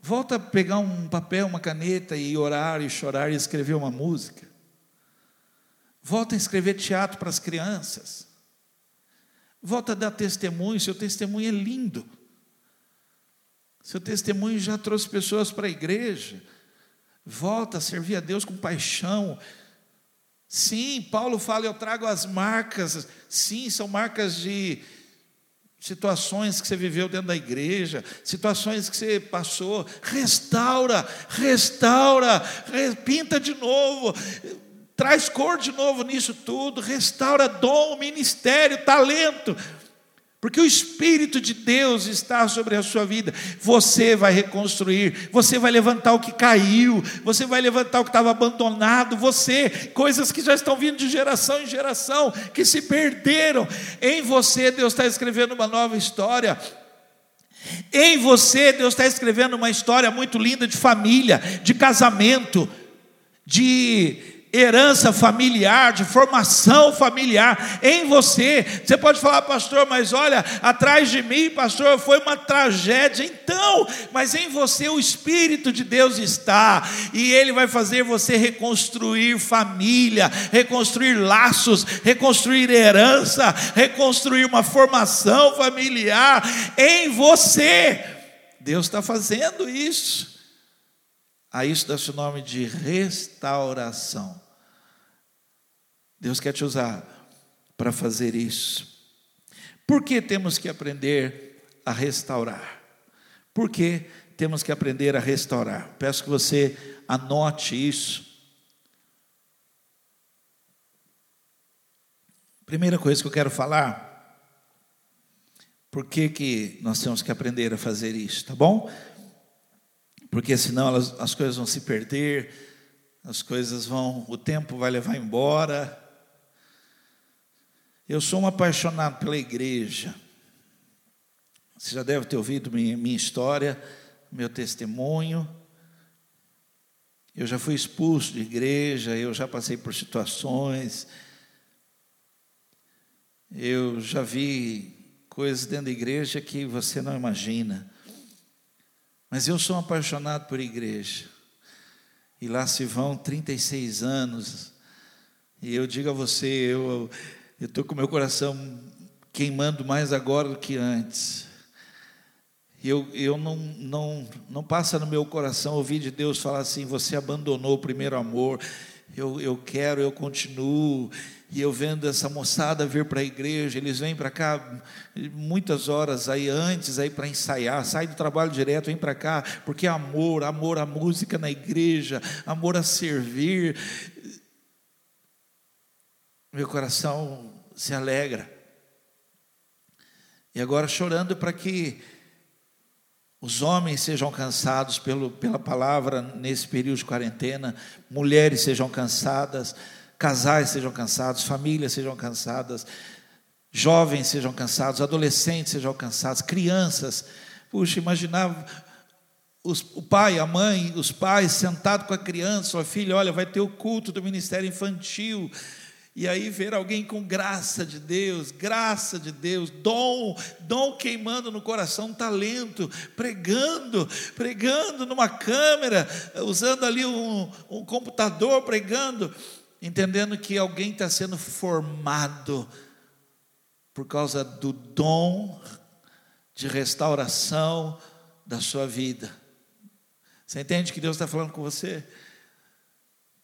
Volta a pegar um papel, uma caneta e orar e chorar e escrever uma música. Volta a escrever teatro para as crianças. Volta a dar testemunho, seu testemunho é lindo. Seu testemunho já trouxe pessoas para a igreja. Volta a servir a Deus com paixão. Sim, Paulo fala, eu trago as marcas. Sim, são marcas de situações que você viveu dentro da igreja, situações que você passou. Restaura, restaura, pinta de novo. Traz cor de novo nisso tudo, restaura dom, ministério, talento. Porque o Espírito de Deus está sobre a sua vida. Você vai reconstruir, você vai levantar o que caiu, você vai levantar o que estava abandonado, você, coisas que já estão vindo de geração em geração, que se perderam. Em você, Deus está escrevendo uma nova história. Em você, Deus está escrevendo uma história muito linda de família, de casamento, de herança familiar, de formação familiar em você. Você pode falar, pastor, mas olha, atrás de mim, pastor, foi uma tragédia. Então, mas em você o Espírito de Deus está, e Ele vai fazer você reconstruir família, reconstruir laços, reconstruir herança, reconstruir uma formação familiar em você. Deus está fazendo isso. A isso dá-se o nome de restauração. Deus quer te usar para fazer isso. Por que temos que aprender a restaurar? Por que temos que aprender a restaurar? Peço que você anote isso. Primeira coisa que eu quero falar, por que, que nós temos que aprender a fazer isso, tá bom? Porque senão elas, as coisas vão se perder, as coisas vão, o tempo vai levar embora, eu sou um apaixonado pela igreja. Você já deve ter ouvido minha, história, meu testemunho. Eu já fui expulso de igreja, eu já passei por situações. Eu já vi coisas dentro da igreja que você não imagina. Mas eu sou apaixonado por igreja. E lá se vão 36 anos. E eu digo a você, eu estou com meu coração queimando mais agora do que antes. Eu, eu não, não, não passa no meu coração ouvir de Deus falar assim: você abandonou o primeiro amor. Eu, eu quero, eu continuo. E eu vendo essa moçada vir para a igreja, eles vêm para cá muitas horas aí antes aí para ensaiar, sai do trabalho direto, vem para cá, porque amor, amor à música na igreja, amor a servir. Meu coração se alegra. E agora chorando para que os homens sejam cansados pelo, pela palavra nesse período de quarentena, mulheres sejam cansadas, casais sejam cansados, famílias sejam cansadas, jovens sejam cansados, adolescentes sejam cansados, crianças. Puxa, imaginava os, o pai, a mãe, os pais sentados com a criança, sua filha, olha, vai ter o culto do ministério infantil e aí ver alguém com graça de Deus, graça de Deus, dom, dom queimando no coração, talento, pregando, pregando numa câmera, usando ali um, um computador, pregando, entendendo que alguém está sendo formado por causa do dom de restauração da sua vida. Você entende que Deus está falando com você?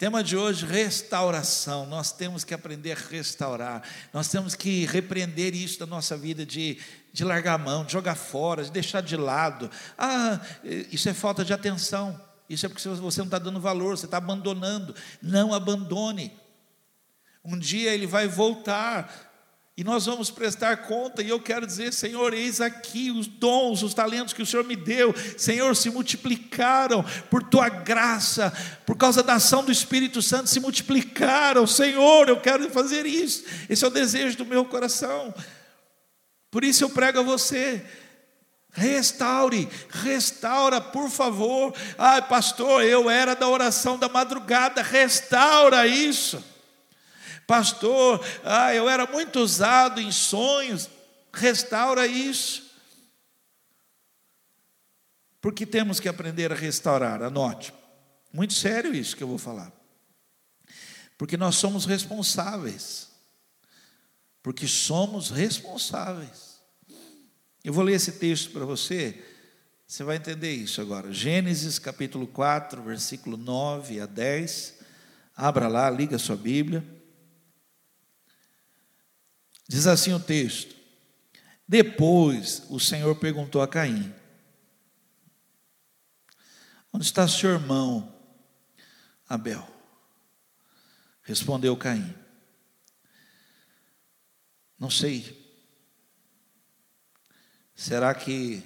Tema de hoje, restauração. Nós temos que aprender a restaurar. Nós temos que repreender isso da nossa vida de, de largar a mão, de jogar fora, de deixar de lado. Ah, isso é falta de atenção. Isso é porque você não está dando valor, você está abandonando. Não abandone. Um dia ele vai voltar e nós vamos prestar conta, e eu quero dizer, Senhor, eis aqui os dons, os talentos que o Senhor me deu, Senhor, se multiplicaram por tua graça, por causa da ação do Espírito Santo, se multiplicaram, Senhor, eu quero fazer isso, esse é o desejo do meu coração. Por isso eu prego a você, Restaure, restaura, por favor. Ai, pastor, eu era da oração da madrugada, restaura isso. Pastor, ah, eu era muito usado em sonhos. Restaura isso. Porque temos que aprender a restaurar, anote. Muito sério isso que eu vou falar. Porque nós somos responsáveis. Porque somos responsáveis. Eu vou ler esse texto para você, você vai entender isso agora. Gênesis capítulo 4, versículo 9 a 10. Abra lá, liga a sua Bíblia. Diz assim o texto: Depois o Senhor perguntou a Caim: Onde está seu irmão Abel? Respondeu Caim: Não sei. Será que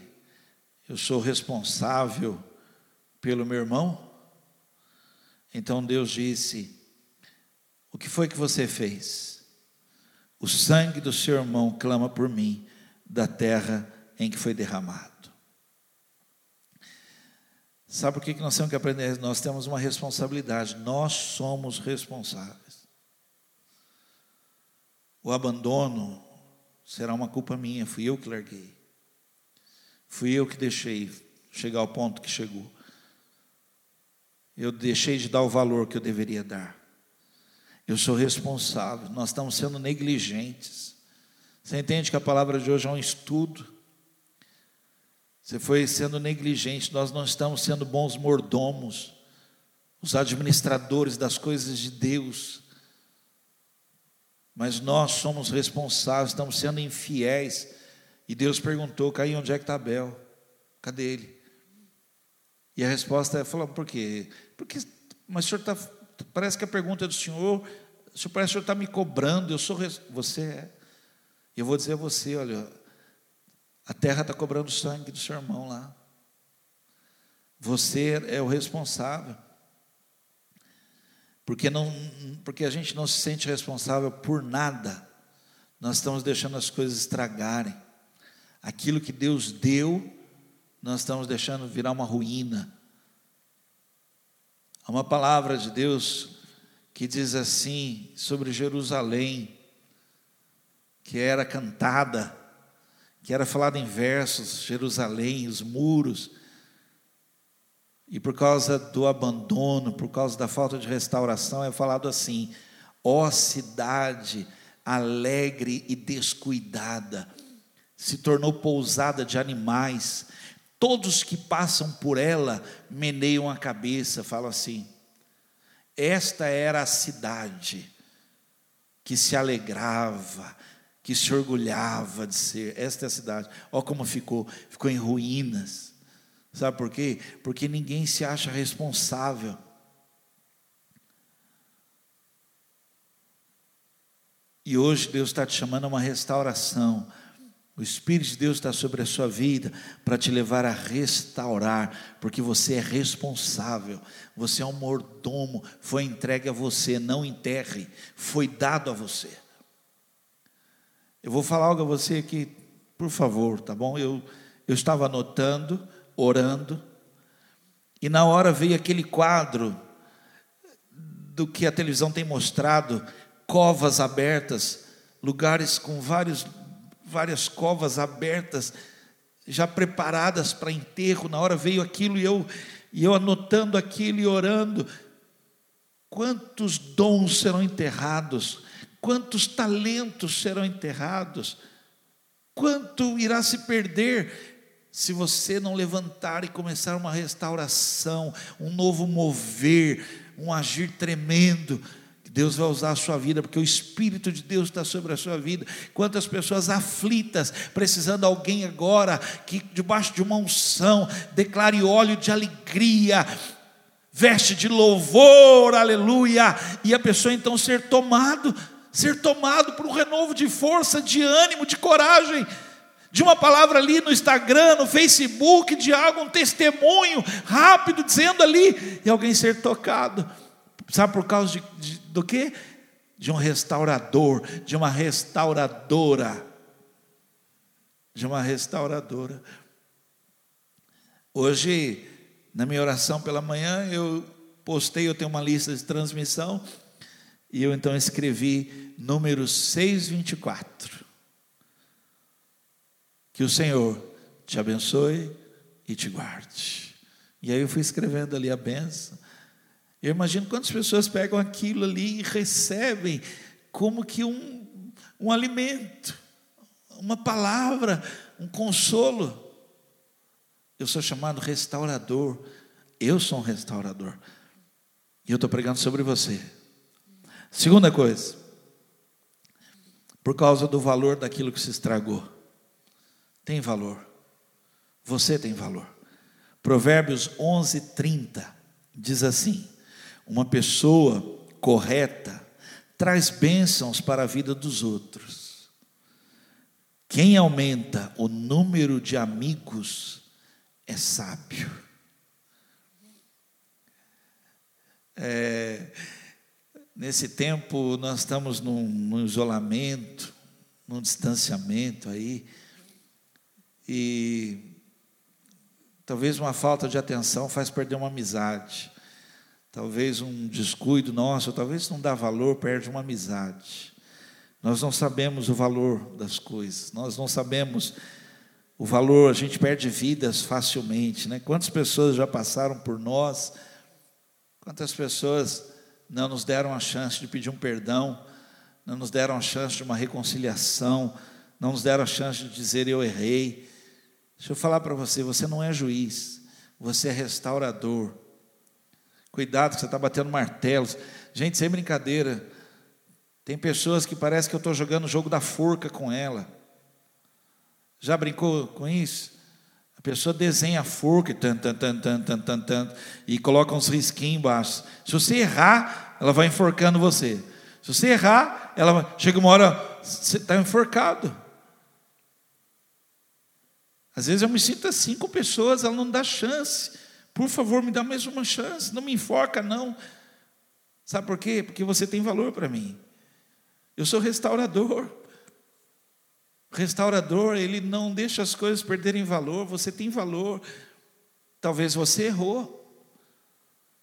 eu sou responsável pelo meu irmão? Então Deus disse: O que foi que você fez? O sangue do seu irmão clama por mim da terra em que foi derramado. Sabe por que nós temos que aprender? Nós temos uma responsabilidade, nós somos responsáveis. O abandono será uma culpa minha, fui eu que larguei. Fui eu que deixei chegar ao ponto que chegou. Eu deixei de dar o valor que eu deveria dar. Eu sou responsável, nós estamos sendo negligentes. Você entende que a palavra de hoje é um estudo? Você foi sendo negligente, nós não estamos sendo bons mordomos, os administradores das coisas de Deus. Mas nós somos responsáveis, estamos sendo infiéis. E Deus perguntou: Caí, onde é que está Abel? Cadê ele? E a resposta é: falou, por quê? Porque, mas o senhor está parece que a pergunta é do senhor, o senhor parece que o senhor está me cobrando, eu sou, você é. Eu vou dizer a você, olha, a terra está cobrando sangue do seu irmão lá. Você é o responsável. Porque, não, porque a gente não se sente responsável por nada. Nós estamos deixando as coisas estragarem. Aquilo que Deus deu, nós estamos deixando virar uma ruína. Há uma palavra de Deus que diz assim sobre Jerusalém, que era cantada, que era falada em versos, Jerusalém, os muros. E por causa do abandono, por causa da falta de restauração, é falado assim: ó cidade alegre e descuidada, se tornou pousada de animais, todos que passam por ela meneiam a cabeça, falam assim: esta era a cidade que se alegrava, que se orgulhava de ser. Esta é a cidade. Olha como ficou, ficou em ruínas. Sabe por quê? Porque ninguém se acha responsável. E hoje Deus está te chamando a uma restauração. O Espírito de Deus está sobre a sua vida para te levar a restaurar, porque você é responsável, você é um mordomo, foi entregue a você, não enterre, foi dado a você. Eu vou falar algo a você aqui, por favor, tá bom? Eu, eu estava anotando, orando, e na hora veio aquele quadro do que a televisão tem mostrado, covas abertas, lugares com vários várias covas abertas, já preparadas para enterro. Na hora veio aquilo e eu, e eu anotando aquilo e orando. Quantos dons serão enterrados? Quantos talentos serão enterrados? Quanto irá se perder se você não levantar e começar uma restauração, um novo mover, um agir tremendo? Deus vai usar a sua vida, porque o Espírito de Deus está sobre a sua vida. Quantas pessoas aflitas, precisando de alguém agora, que debaixo de uma unção, declare óleo de alegria, veste de louvor, aleluia, e a pessoa então ser tomado, ser tomado por um renovo de força, de ânimo, de coragem de uma palavra ali no Instagram, no Facebook, de algo, um testemunho rápido, dizendo ali, e alguém ser tocado. Sabe por causa de, de, do quê? De um restaurador, de uma restauradora. De uma restauradora. Hoje, na minha oração pela manhã, eu postei, eu tenho uma lista de transmissão, e eu então escrevi número 624. Que o Senhor te abençoe e te guarde. E aí eu fui escrevendo ali a benção. Eu imagino quantas pessoas pegam aquilo ali e recebem como que um, um alimento, uma palavra, um consolo. Eu sou chamado restaurador. Eu sou um restaurador. E eu estou pregando sobre você. Segunda coisa, por causa do valor daquilo que se estragou. Tem valor. Você tem valor. Provérbios 11, 30 diz assim: uma pessoa correta traz bênçãos para a vida dos outros. Quem aumenta o número de amigos é sábio. É, nesse tempo nós estamos num, num isolamento, num distanciamento aí, e talvez uma falta de atenção faz perder uma amizade. Talvez um descuido nosso, talvez não dá valor, perde uma amizade. Nós não sabemos o valor das coisas, nós não sabemos o valor, a gente perde vidas facilmente, né? Quantas pessoas já passaram por nós, quantas pessoas não nos deram a chance de pedir um perdão, não nos deram a chance de uma reconciliação, não nos deram a chance de dizer eu errei. Deixa eu falar para você, você não é juiz, você é restaurador. Cuidado que você está batendo martelos. Gente, sem brincadeira. Tem pessoas que parece que eu estou jogando o jogo da forca com ela. Já brincou com isso? A pessoa desenha a forca tan, tan, tan, tan, tan, tan, tan, e coloca uns risquinhos embaixo. Se você errar, ela vai enforcando você. Se você errar, ela chega uma hora, você está enforcado. Às vezes eu me sinto assim com pessoas, ela não dá chance. Por favor, me dá mais uma chance, não me enfoca, não. Sabe por quê? Porque você tem valor para mim. Eu sou restaurador. Restaurador, ele não deixa as coisas perderem valor, você tem valor. Talvez você errou,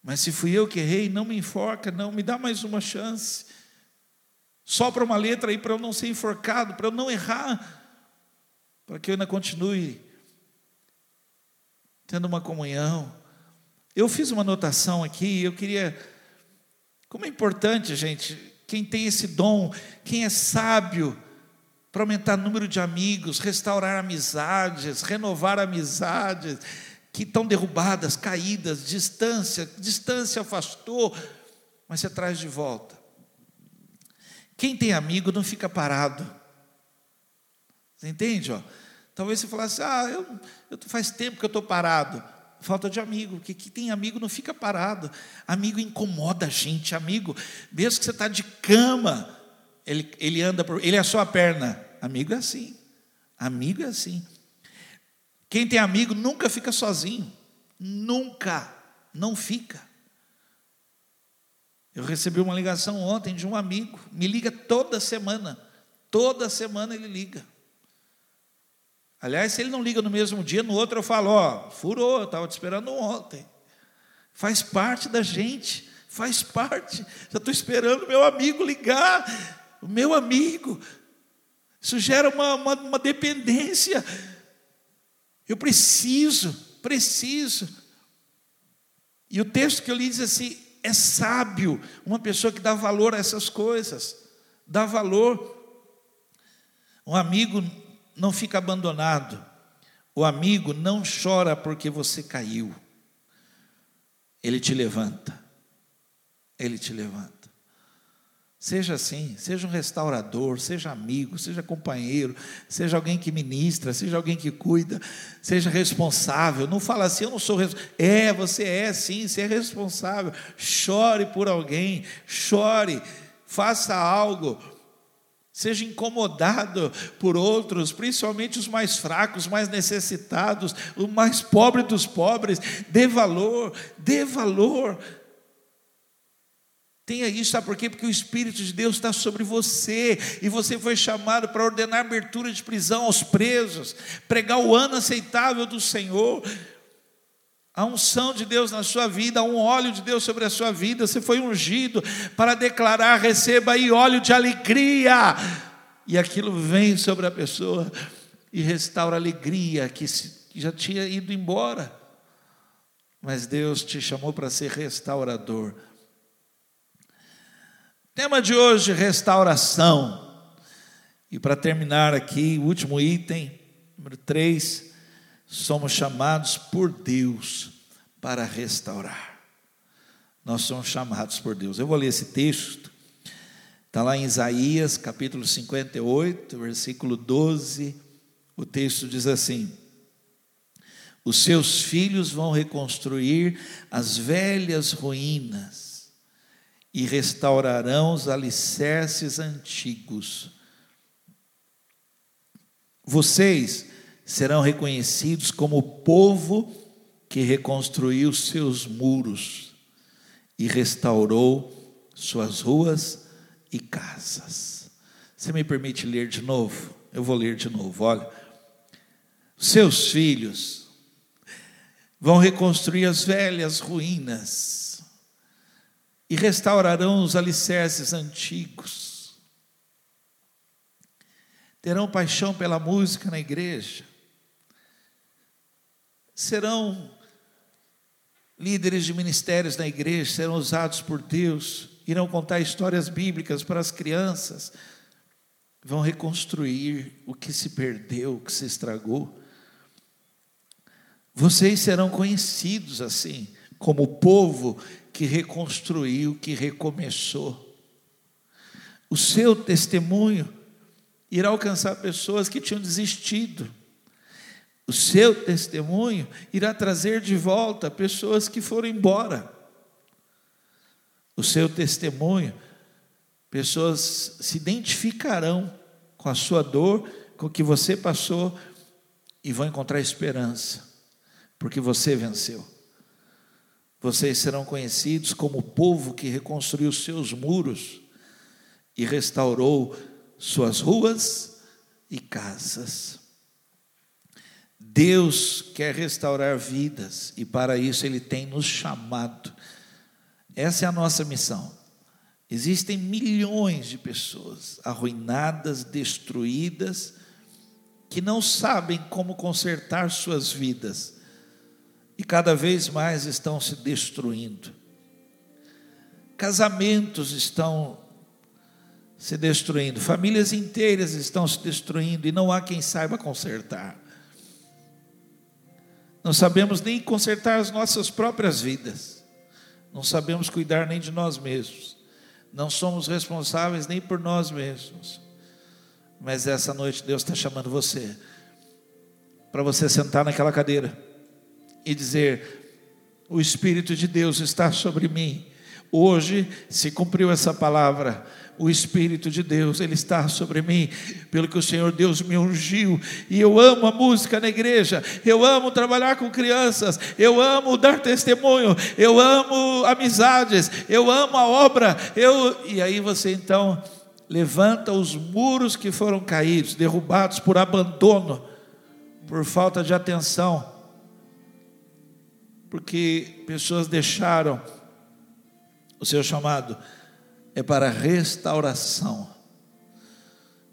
mas se fui eu que errei, não me enfoca, não, me dá mais uma chance. Só para uma letra aí para eu não ser enforcado, para eu não errar, para que eu ainda continue tendo uma comunhão. Eu fiz uma anotação aqui, eu queria. Como é importante, gente, quem tem esse dom, quem é sábio, para aumentar o número de amigos, restaurar amizades, renovar amizades que estão derrubadas, caídas, distância, distância afastou, mas você traz de volta. Quem tem amigo não fica parado. Você entende? Ó? Talvez você falasse, ah, eu, eu faz tempo que eu estou parado. Falta de amigo, porque quem tem amigo não fica parado. Amigo incomoda a gente, amigo, mesmo que você está de cama, ele, ele anda por. Ele é a sua perna. Amigo é assim. Amigo é assim. Quem tem amigo nunca fica sozinho. Nunca. Não fica. Eu recebi uma ligação ontem de um amigo. Me liga toda semana. Toda semana ele liga. Aliás, se ele não liga no mesmo dia, no outro eu falo: Ó, furou, eu estava te esperando ontem. Faz parte da gente. Faz parte. Já estou esperando meu amigo ligar o meu amigo. Isso gera uma, uma, uma dependência. Eu preciso, preciso. E o texto que eu li diz assim: é sábio uma pessoa que dá valor a essas coisas, dá valor. Um amigo não fica abandonado, o amigo não chora porque você caiu, ele te levanta, ele te levanta. Seja assim, seja um restaurador, seja amigo, seja companheiro, seja alguém que ministra, seja alguém que cuida, seja responsável. Não fala assim, eu não sou responsável. É, você é sim, você é responsável. Chore por alguém, chore, faça algo. Seja incomodado por outros, principalmente os mais fracos, mais necessitados, o mais pobre dos pobres. Dê valor, dê valor. Tenha isso, sabe por quê? Porque o Espírito de Deus está sobre você, e você foi chamado para ordenar abertura de prisão aos presos, pregar o ano aceitável do Senhor, a unção de Deus na sua vida, um óleo de Deus sobre a sua vida, você foi ungido para declarar: receba aí óleo de alegria, e aquilo vem sobre a pessoa e restaura a alegria que já tinha ido embora, mas Deus te chamou para ser restaurador. Tema de hoje: restauração. E para terminar aqui, o último item, número 3, somos chamados por Deus para restaurar. Nós somos chamados por Deus. Eu vou ler esse texto, está lá em Isaías, capítulo 58, versículo 12. O texto diz assim: Os seus filhos vão reconstruir as velhas ruínas e restaurarão os alicerces antigos. Vocês serão reconhecidos como o povo que reconstruiu seus muros e restaurou suas ruas e casas. Você me permite ler de novo? Eu vou ler de novo. Olha, seus filhos vão reconstruir as velhas ruínas e restaurarão os alicerces antigos. Terão paixão pela música na igreja. Serão líderes de ministérios na igreja, serão usados por Deus, irão contar histórias bíblicas para as crianças, vão reconstruir o que se perdeu, o que se estragou. Vocês serão conhecidos assim, como o povo que reconstruiu, que recomeçou. O seu testemunho irá alcançar pessoas que tinham desistido. O seu testemunho irá trazer de volta pessoas que foram embora. O seu testemunho, pessoas se identificarão com a sua dor, com o que você passou e vão encontrar esperança, porque você venceu. Vocês serão conhecidos como o povo que reconstruiu seus muros e restaurou suas ruas e casas. Deus quer restaurar vidas e para isso Ele tem nos chamado. Essa é a nossa missão. Existem milhões de pessoas arruinadas, destruídas, que não sabem como consertar suas vidas e cada vez mais estão se destruindo. Casamentos estão se destruindo, famílias inteiras estão se destruindo e não há quem saiba consertar. Não sabemos nem consertar as nossas próprias vidas, não sabemos cuidar nem de nós mesmos, não somos responsáveis nem por nós mesmos. Mas essa noite Deus está chamando você para você sentar naquela cadeira e dizer: O Espírito de Deus está sobre mim. Hoje se cumpriu essa palavra. O Espírito de Deus, Ele está sobre mim, pelo que o Senhor Deus me ungiu, e eu amo a música na igreja, eu amo trabalhar com crianças, eu amo dar testemunho, eu amo amizades, eu amo a obra, eu... e aí você então levanta os muros que foram caídos, derrubados por abandono, por falta de atenção, porque pessoas deixaram o seu chamado é para restauração.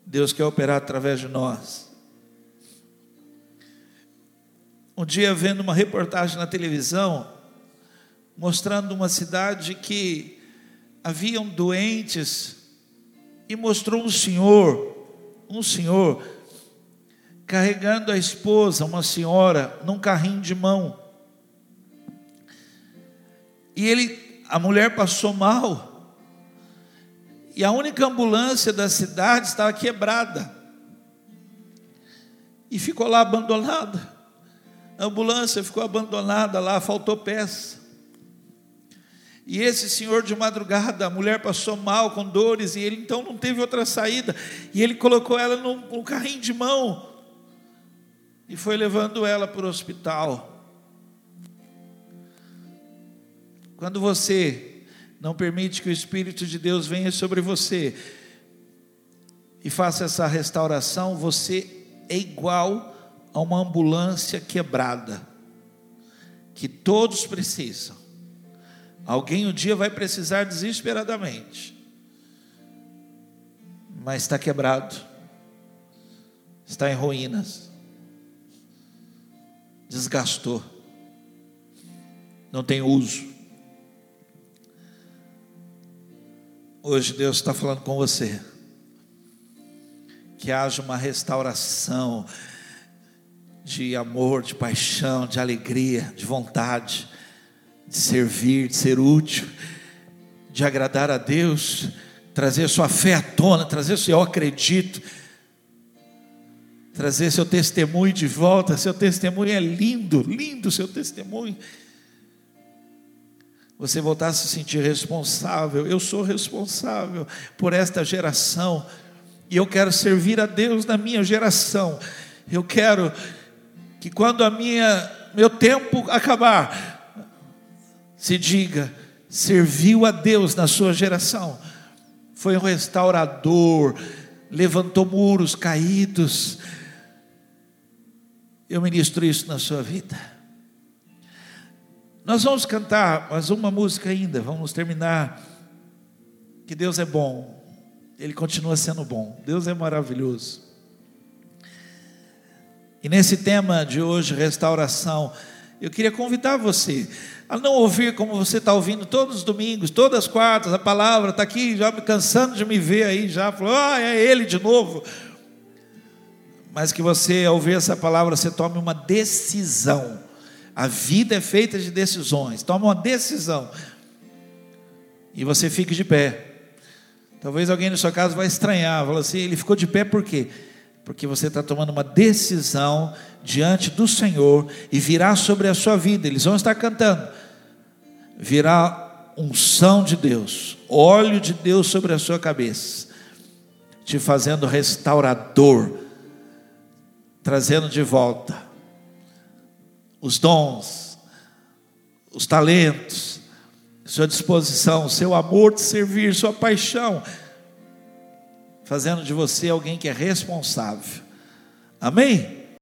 Deus quer operar através de nós. Um dia, vendo uma reportagem na televisão, mostrando uma cidade que haviam doentes, e mostrou um senhor, um senhor, carregando a esposa, uma senhora, num carrinho de mão. E ele, a mulher passou mal. E a única ambulância da cidade estava quebrada. E ficou lá abandonada. A ambulância ficou abandonada lá, faltou peça. E esse senhor de madrugada, a mulher passou mal com dores, e ele então não teve outra saída. E ele colocou ela num, num carrinho de mão e foi levando ela para o hospital. Quando você não permite que o Espírito de Deus venha sobre você e faça essa restauração, você é igual a uma ambulância quebrada, que todos precisam. Alguém um dia vai precisar desesperadamente, mas está quebrado, está em ruínas, desgastou, não tem uso. Hoje Deus está falando com você. Que haja uma restauração de amor, de paixão, de alegria, de vontade, de servir, de ser útil, de agradar a Deus, trazer sua fé à tona, trazer seu eu acredito, trazer seu testemunho de volta. Seu testemunho é lindo, lindo seu testemunho você voltar a se sentir responsável. Eu sou responsável por esta geração e eu quero servir a Deus na minha geração. Eu quero que quando a minha meu tempo acabar, se diga, serviu a Deus na sua geração. Foi um restaurador, levantou muros caídos. Eu ministro isso na sua vida. Nós vamos cantar mais uma música ainda, vamos terminar. Que Deus é bom, Ele continua sendo bom, Deus é maravilhoso. E nesse tema de hoje, restauração, eu queria convidar você a não ouvir como você está ouvindo todos os domingos, todas as quartas, a palavra está aqui, já me cansando de me ver aí, já falou, ah, é ele de novo. Mas que você, ao ouvir essa palavra, você tome uma decisão a vida é feita de decisões. Toma uma decisão. E você fique de pé. Talvez alguém na sua casa vai estranhar, fala assim, ele ficou de pé por quê? Porque você está tomando uma decisão diante do Senhor e virá sobre a sua vida. Eles vão estar cantando. Virá unção de Deus, óleo de Deus sobre a sua cabeça, te fazendo restaurador, trazendo de volta os dons, os talentos, sua disposição, seu amor de servir, sua paixão, fazendo de você alguém que é responsável. Amém?